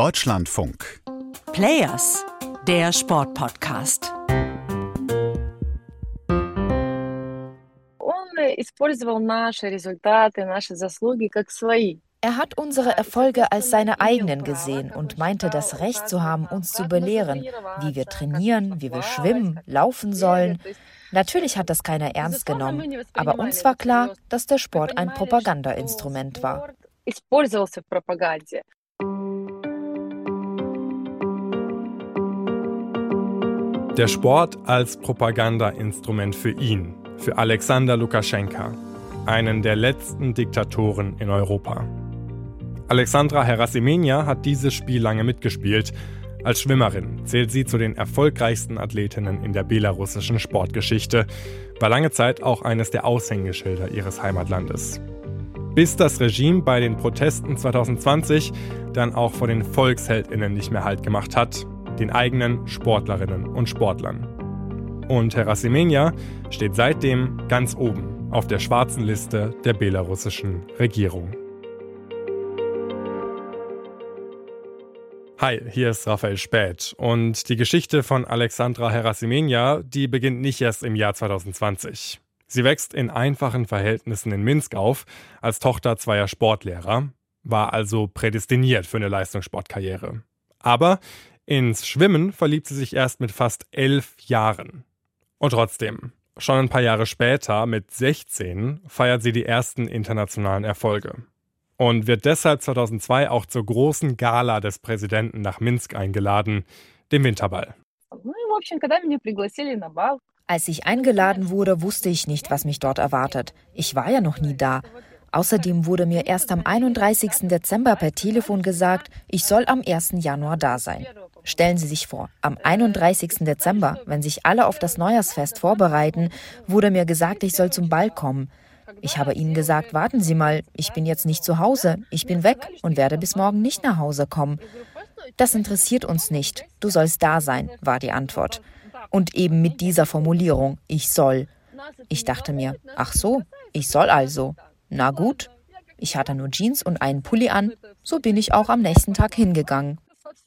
Deutschlandfunk. Players, der Sportpodcast. Er hat unsere Erfolge als seine eigenen gesehen und meinte, das Recht zu haben, uns zu belehren, wie wir trainieren, wie wir schwimmen, laufen sollen. Natürlich hat das keiner ernst genommen, aber uns war klar, dass der Sport ein Propagandainstrument war. Der Sport als Propagandainstrument für ihn, für Alexander Lukaschenka, einen der letzten Diktatoren in Europa. Alexandra Herasimenia hat dieses Spiel lange mitgespielt. Als Schwimmerin zählt sie zu den erfolgreichsten Athletinnen in der belarussischen Sportgeschichte, war lange Zeit auch eines der Aushängeschilder ihres Heimatlandes. Bis das Regime bei den Protesten 2020 dann auch vor den Volksheldinnen nicht mehr Halt gemacht hat den eigenen Sportlerinnen und Sportlern. Und Herasimenia steht seitdem ganz oben auf der schwarzen Liste der belarussischen Regierung. Hi, hier ist Raphael Späth und die Geschichte von Alexandra Herasimenia, die beginnt nicht erst im Jahr 2020. Sie wächst in einfachen Verhältnissen in Minsk auf, als Tochter zweier Sportlehrer, war also prädestiniert für eine Leistungssportkarriere. Aber ins Schwimmen verliebt sie sich erst mit fast elf Jahren. Und trotzdem, schon ein paar Jahre später, mit 16, feiert sie die ersten internationalen Erfolge. Und wird deshalb 2002 auch zur großen Gala des Präsidenten nach Minsk eingeladen, dem Winterball. Als ich eingeladen wurde, wusste ich nicht, was mich dort erwartet. Ich war ja noch nie da. Außerdem wurde mir erst am 31. Dezember per Telefon gesagt, ich soll am 1. Januar da sein. Stellen Sie sich vor, am 31. Dezember, wenn sich alle auf das Neujahrsfest vorbereiten, wurde mir gesagt, ich soll zum Ball kommen. Ich habe ihnen gesagt, warten Sie mal, ich bin jetzt nicht zu Hause, ich bin weg und werde bis morgen nicht nach Hause kommen. Das interessiert uns nicht, du sollst da sein, war die Antwort. Und eben mit dieser Formulierung, ich soll. Ich dachte mir, ach so, ich soll also. Na gut. Ich hatte nur Jeans und einen Pulli an, so bin ich auch am nächsten Tag hingegangen.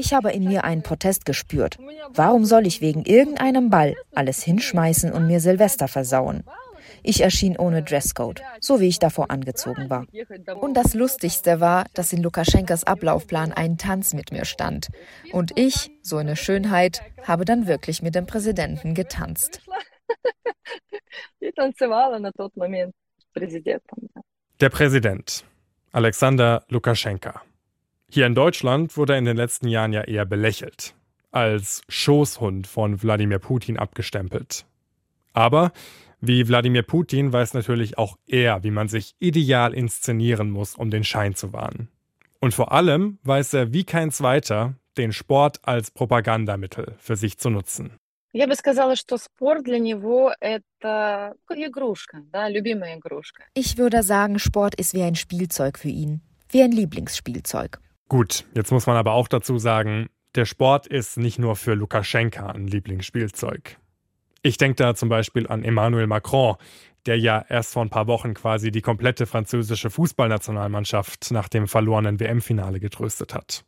Ich habe in mir einen Protest gespürt. Warum soll ich wegen irgendeinem Ball alles hinschmeißen und mir Silvester versauen? Ich erschien ohne Dresscode, so wie ich davor angezogen war. Und das Lustigste war, dass in Lukaschenkas Ablaufplan ein Tanz mit mir stand. Und ich, so eine Schönheit, habe dann wirklich mit dem Präsidenten getanzt. Der Präsident, Alexander Lukaschenka. Hier in Deutschland wurde er in den letzten Jahren ja eher belächelt, als Schoßhund von Wladimir Putin abgestempelt. Aber wie Wladimir Putin weiß natürlich auch er, wie man sich ideal inszenieren muss, um den Schein zu wahren. Und vor allem weiß er wie kein zweiter, den Sport als Propagandamittel für sich zu nutzen. Я бы сказала, что спорт для него это игрушка, да, любимая игрушка. Ich würde sagen, Sport ist wie ein Spielzeug für ihn, wie ein Lieblingsspielzeug. Gut, jetzt muss man aber auch dazu sagen, der Sport ist nicht nur für Lukaschenka ein Lieblingsspielzeug. Ich denke da zum Beispiel an Emmanuel Macron, der ja erst vor ein paar Wochen quasi die komplette französische Fußballnationalmannschaft nach dem verlorenen WM-Finale getröstet hat.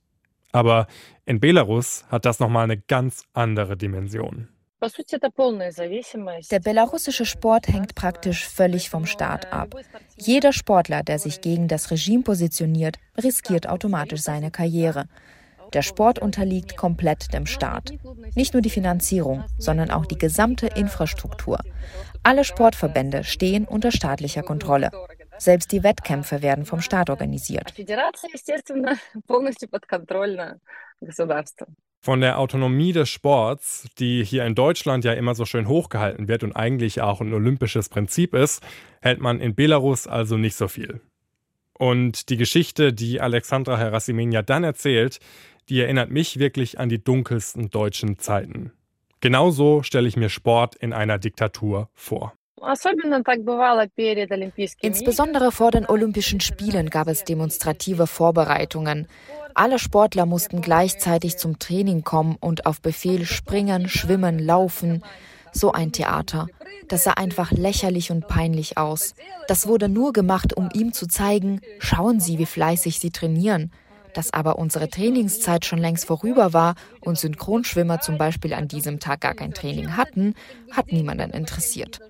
Aber in Belarus hat das nochmal eine ganz andere Dimension. Der belarussische Sport hängt praktisch völlig vom Staat ab. Jeder Sportler, der sich gegen das Regime positioniert, riskiert automatisch seine Karriere. Der Sport unterliegt komplett dem Staat. Nicht nur die Finanzierung, sondern auch die gesamte Infrastruktur. Alle Sportverbände stehen unter staatlicher Kontrolle. Selbst die Wettkämpfe werden vom Staat organisiert. Von der Autonomie des Sports, die hier in Deutschland ja immer so schön hochgehalten wird und eigentlich auch ein olympisches Prinzip ist, hält man in Belarus also nicht so viel. Und die Geschichte, die Alexandra Herasimenia dann erzählt, die erinnert mich wirklich an die dunkelsten deutschen Zeiten. Genauso stelle ich mir Sport in einer Diktatur vor. Insbesondere vor den Olympischen Spielen gab es demonstrative Vorbereitungen. Alle Sportler mussten gleichzeitig zum Training kommen und auf Befehl springen, schwimmen, laufen. So ein Theater. Das sah einfach lächerlich und peinlich aus. Das wurde nur gemacht, um ihm zu zeigen, schauen Sie, wie fleißig Sie trainieren. Dass aber unsere Trainingszeit schon längst vorüber war und Synchronschwimmer zum Beispiel an diesem Tag gar kein Training hatten, hat niemanden interessiert.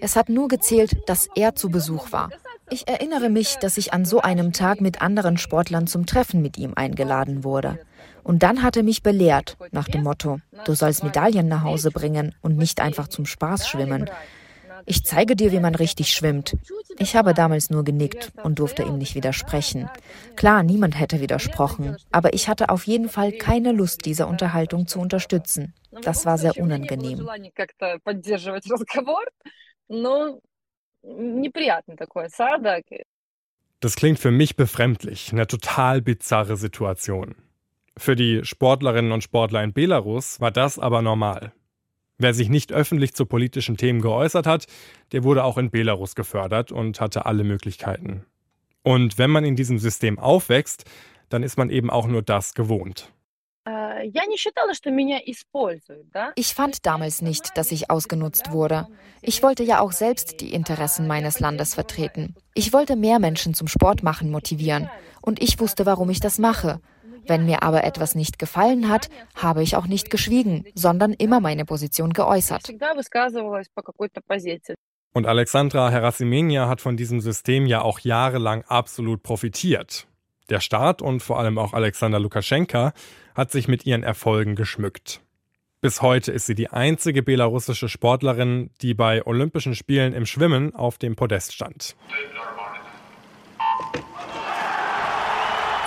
Es hat nur gezählt, dass er zu Besuch war. Ich erinnere mich, dass ich an so einem Tag mit anderen Sportlern zum Treffen mit ihm eingeladen wurde. Und dann hat er mich belehrt, nach dem Motto, du sollst Medaillen nach Hause bringen und nicht einfach zum Spaß schwimmen. Ich zeige dir, wie man richtig schwimmt. Ich habe damals nur genickt und durfte ihm nicht widersprechen. Klar, niemand hätte widersprochen, aber ich hatte auf jeden Fall keine Lust, diese Unterhaltung zu unterstützen. Das war sehr unangenehm. Das klingt für mich befremdlich, eine total bizarre Situation. Für die Sportlerinnen und Sportler in Belarus war das aber normal. Wer sich nicht öffentlich zu politischen Themen geäußert hat, der wurde auch in Belarus gefördert und hatte alle Möglichkeiten. Und wenn man in diesem System aufwächst, dann ist man eben auch nur das gewohnt. Ich fand damals nicht, dass ich ausgenutzt wurde. Ich wollte ja auch selbst die Interessen meines Landes vertreten. Ich wollte mehr Menschen zum Sport machen motivieren. Und ich wusste, warum ich das mache. Wenn mir aber etwas nicht gefallen hat, habe ich auch nicht geschwiegen, sondern immer meine Position geäußert. Und Alexandra Herasimenia hat von diesem System ja auch jahrelang absolut profitiert. Der Staat und vor allem auch Alexander Lukaschenka hat sich mit ihren Erfolgen geschmückt. Bis heute ist sie die einzige belarussische Sportlerin, die bei Olympischen Spielen im Schwimmen auf dem Podest stand.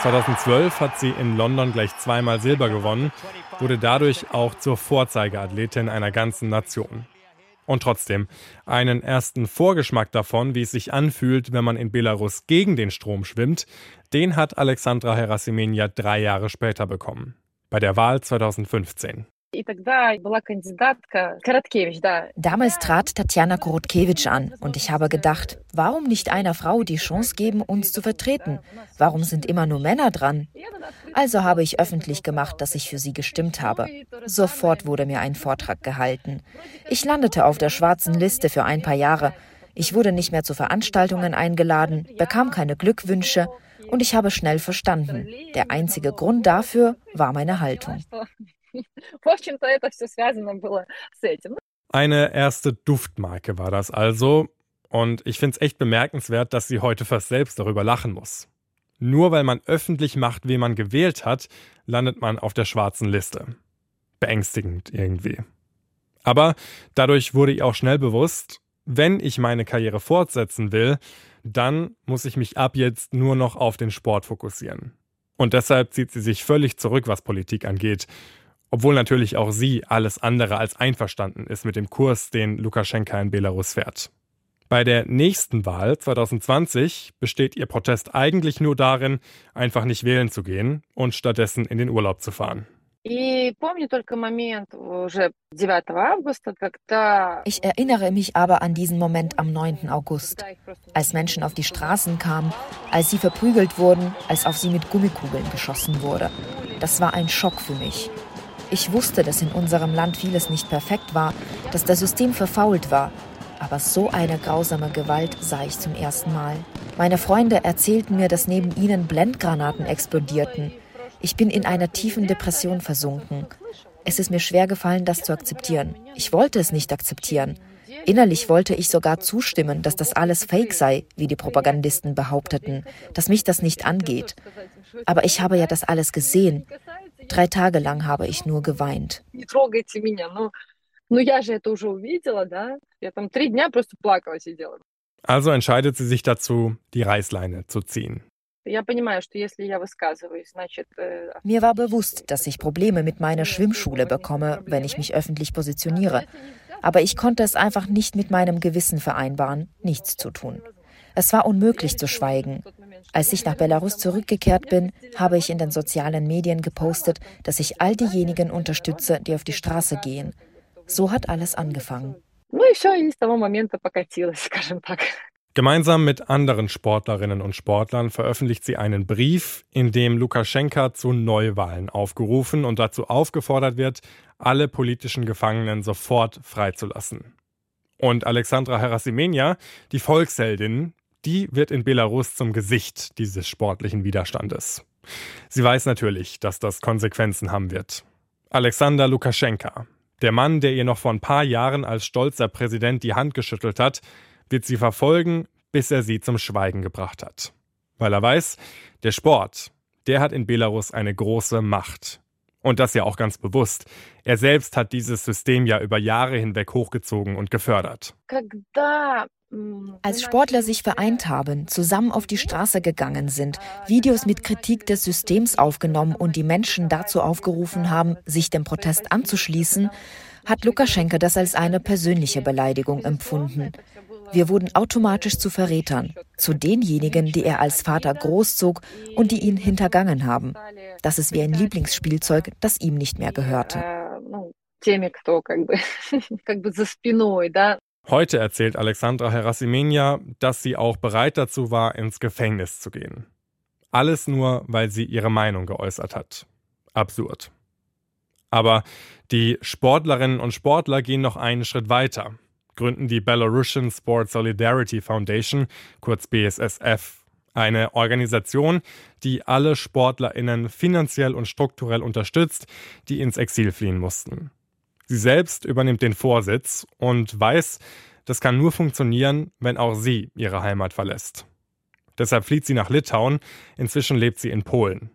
2012 hat sie in London gleich zweimal Silber gewonnen, wurde dadurch auch zur Vorzeigeathletin einer ganzen Nation. Und trotzdem, einen ersten Vorgeschmack davon, wie es sich anfühlt, wenn man in Belarus gegen den Strom schwimmt, den hat Alexandra Herasimenia drei Jahre später bekommen. Bei der Wahl 2015. Damals trat Tatjana Korotkewitsch an und ich habe gedacht, warum nicht einer Frau die Chance geben, uns zu vertreten? Warum sind immer nur Männer dran? Also habe ich öffentlich gemacht, dass ich für sie gestimmt habe. Sofort wurde mir ein Vortrag gehalten. Ich landete auf der schwarzen Liste für ein paar Jahre. Ich wurde nicht mehr zu Veranstaltungen eingeladen, bekam keine Glückwünsche und ich habe schnell verstanden, der einzige Grund dafür war meine Haltung. Eine erste Duftmarke war das also. Und ich finde es echt bemerkenswert, dass sie heute fast selbst darüber lachen muss. Nur weil man öffentlich macht, wen man gewählt hat, landet man auf der schwarzen Liste. Beängstigend irgendwie. Aber dadurch wurde ihr auch schnell bewusst, wenn ich meine Karriere fortsetzen will, dann muss ich mich ab jetzt nur noch auf den Sport fokussieren. Und deshalb zieht sie sich völlig zurück, was Politik angeht obwohl natürlich auch sie alles andere als einverstanden ist mit dem Kurs, den Lukaschenka in Belarus fährt. Bei der nächsten Wahl 2020 besteht ihr Protest eigentlich nur darin, einfach nicht wählen zu gehen und stattdessen in den Urlaub zu fahren. Ich erinnere mich aber an diesen Moment am 9. August, als Menschen auf die Straßen kamen, als sie verprügelt wurden, als auf sie mit Gummikugeln geschossen wurde. Das war ein Schock für mich. Ich wusste, dass in unserem Land vieles nicht perfekt war, dass das System verfault war. Aber so eine grausame Gewalt sah ich zum ersten Mal. Meine Freunde erzählten mir, dass neben ihnen Blendgranaten explodierten. Ich bin in einer tiefen Depression versunken. Es ist mir schwer gefallen, das zu akzeptieren. Ich wollte es nicht akzeptieren. Innerlich wollte ich sogar zustimmen, dass das alles Fake sei, wie die Propagandisten behaupteten, dass mich das nicht angeht. Aber ich habe ja das alles gesehen. Drei Tage lang habe ich nur geweint. Also entscheidet sie sich dazu, die Reißleine zu ziehen. Mir war bewusst, dass ich Probleme mit meiner Schwimmschule bekomme, wenn ich mich öffentlich positioniere. Aber ich konnte es einfach nicht mit meinem Gewissen vereinbaren, nichts zu tun. Es war unmöglich zu schweigen. Als ich nach Belarus zurückgekehrt bin, habe ich in den sozialen Medien gepostet, dass ich all diejenigen unterstütze, die auf die Straße gehen. So hat alles angefangen. Gemeinsam mit anderen Sportlerinnen und Sportlern veröffentlicht sie einen Brief, in dem Lukaschenka zu Neuwahlen aufgerufen und dazu aufgefordert wird, alle politischen Gefangenen sofort freizulassen. Und Alexandra Herasimenia, die Volksheldin, die wird in Belarus zum Gesicht dieses sportlichen Widerstandes. Sie weiß natürlich, dass das Konsequenzen haben wird. Alexander Lukaschenka, der Mann, der ihr noch vor ein paar Jahren als stolzer Präsident die Hand geschüttelt hat, wird sie verfolgen, bis er sie zum Schweigen gebracht hat. Weil er weiß, der Sport, der hat in Belarus eine große Macht. Und das ja auch ganz bewusst. Er selbst hat dieses System ja über Jahre hinweg hochgezogen und gefördert. Als Sportler sich vereint haben, zusammen auf die Straße gegangen sind, Videos mit Kritik des Systems aufgenommen und die Menschen dazu aufgerufen haben, sich dem Protest anzuschließen, hat Lukaschenka das als eine persönliche Beleidigung empfunden. Wir wurden automatisch zu Verrätern, zu denjenigen, die er als Vater großzog und die ihn hintergangen haben. Das ist wie ein Lieblingsspielzeug, das ihm nicht mehr gehörte. Heute erzählt Alexandra Herasimenia, dass sie auch bereit dazu war, ins Gefängnis zu gehen. Alles nur, weil sie ihre Meinung geäußert hat. Absurd. Aber die Sportlerinnen und Sportler gehen noch einen Schritt weiter gründen die Belarusian Sport Solidarity Foundation, kurz BSSF, eine Organisation, die alle Sportlerinnen finanziell und strukturell unterstützt, die ins Exil fliehen mussten. Sie selbst übernimmt den Vorsitz und weiß, das kann nur funktionieren, wenn auch sie ihre Heimat verlässt. Deshalb flieht sie nach Litauen, inzwischen lebt sie in Polen.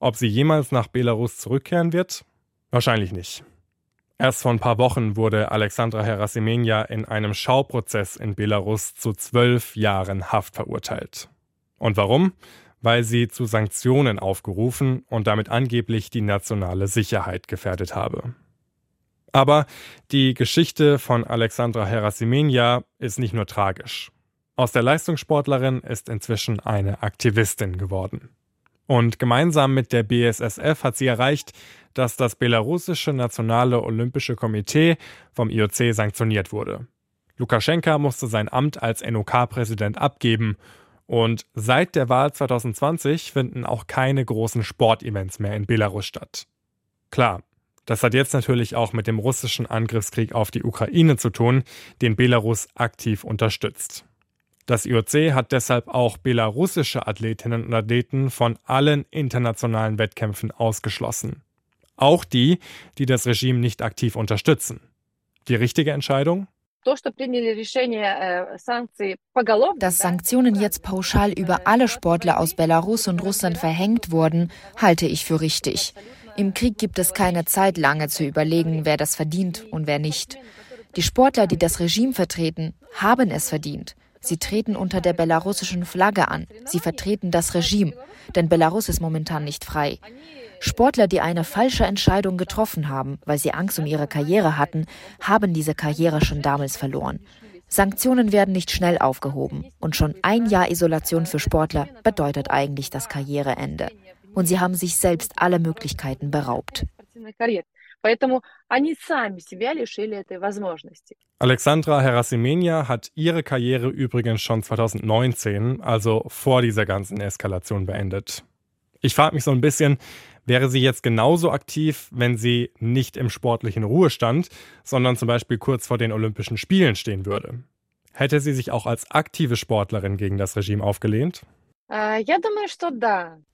Ob sie jemals nach Belarus zurückkehren wird? Wahrscheinlich nicht. Erst vor ein paar Wochen wurde Alexandra Herasimenia in einem Schauprozess in Belarus zu zwölf Jahren Haft verurteilt. Und warum? Weil sie zu Sanktionen aufgerufen und damit angeblich die nationale Sicherheit gefährdet habe. Aber die Geschichte von Alexandra Herasimenia ist nicht nur tragisch. Aus der Leistungssportlerin ist inzwischen eine Aktivistin geworden. Und gemeinsam mit der BSSF hat sie erreicht, dass das belarussische Nationale Olympische Komitee vom IOC sanktioniert wurde. Lukaschenka musste sein Amt als NOK-Präsident abgeben und seit der Wahl 2020 finden auch keine großen Sportevents mehr in Belarus statt. Klar, das hat jetzt natürlich auch mit dem russischen Angriffskrieg auf die Ukraine zu tun, den Belarus aktiv unterstützt. Das IOC hat deshalb auch belarussische Athletinnen und Athleten von allen internationalen Wettkämpfen ausgeschlossen. Auch die, die das Regime nicht aktiv unterstützen. Die richtige Entscheidung? Dass Sanktionen jetzt pauschal über alle Sportler aus Belarus und Russland verhängt wurden, halte ich für richtig. Im Krieg gibt es keine Zeit, lange zu überlegen, wer das verdient und wer nicht. Die Sportler, die das Regime vertreten, haben es verdient. Sie treten unter der belarussischen Flagge an. Sie vertreten das Regime, denn Belarus ist momentan nicht frei. Sportler, die eine falsche Entscheidung getroffen haben, weil sie Angst um ihre Karriere hatten, haben diese Karriere schon damals verloren. Sanktionen werden nicht schnell aufgehoben und schon ein Jahr Isolation für Sportler bedeutet eigentlich das Karriereende. Und sie haben sich selbst alle Möglichkeiten beraubt. Alexandra Herasimenia hat ihre Karriere übrigens schon 2019, also vor dieser ganzen Eskalation beendet. Ich frage mich so ein bisschen, wäre sie jetzt genauso aktiv, wenn sie nicht im sportlichen Ruhestand, sondern zum Beispiel kurz vor den Olympischen Spielen stehen würde? Hätte sie sich auch als aktive Sportlerin gegen das Regime aufgelehnt? Ich denke ja.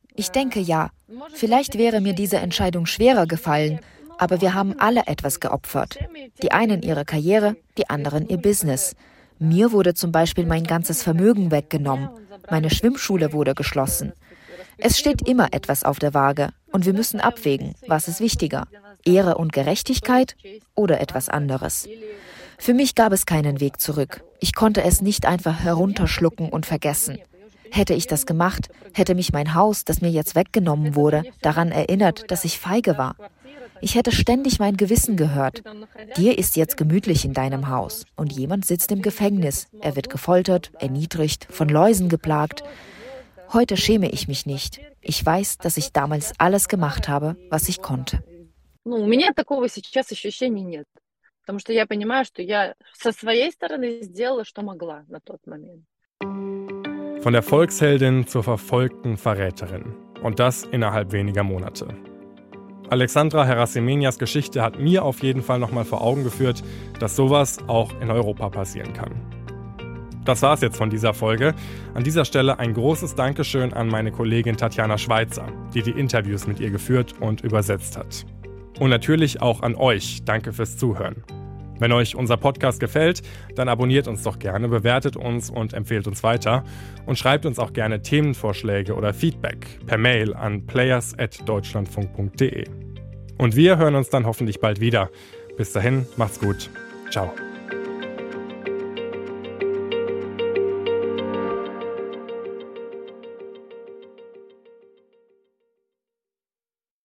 Vielleicht wäre mir diese Entscheidung schwerer gefallen, aber wir haben alle etwas geopfert. Die einen ihre Karriere, die anderen ihr Business. Mir wurde zum Beispiel mein ganzes Vermögen weggenommen. Meine Schwimmschule wurde geschlossen. Es steht immer etwas auf der Waage und wir müssen abwägen, was ist wichtiger, Ehre und Gerechtigkeit oder etwas anderes. Für mich gab es keinen Weg zurück. Ich konnte es nicht einfach herunterschlucken und vergessen. Hätte ich das gemacht, hätte mich mein Haus, das mir jetzt weggenommen wurde, daran erinnert, dass ich feige war. Ich hätte ständig mein Gewissen gehört. Dir ist jetzt gemütlich in deinem Haus und jemand sitzt im Gefängnis. Er wird gefoltert, erniedrigt, von Läusen geplagt. Heute schäme ich mich nicht. Ich weiß, dass ich damals alles gemacht habe, was ich konnte. Потому что я понимаю, что я со своей стороны сделала, что могла на тот момент. Von der Volksheldin zur verfolgten Verräterin. Und das innerhalb weniger Monate. Alexandra Herasimenias Geschichte hat mir auf jeden Fall nochmal vor Augen geführt, dass sowas auch in Europa passieren kann. Das war's jetzt von dieser Folge. An dieser Stelle ein großes Dankeschön an meine Kollegin Tatjana Schweizer, die die Interviews mit ihr geführt und übersetzt hat. Und natürlich auch an euch. Danke fürs Zuhören. Wenn euch unser Podcast gefällt, dann abonniert uns doch gerne, bewertet uns und empfehlt uns weiter und schreibt uns auch gerne Themenvorschläge oder Feedback per Mail an players@deutschlandfunk.de. Und wir hören uns dann hoffentlich bald wieder. Bis dahin, macht's gut. Ciao.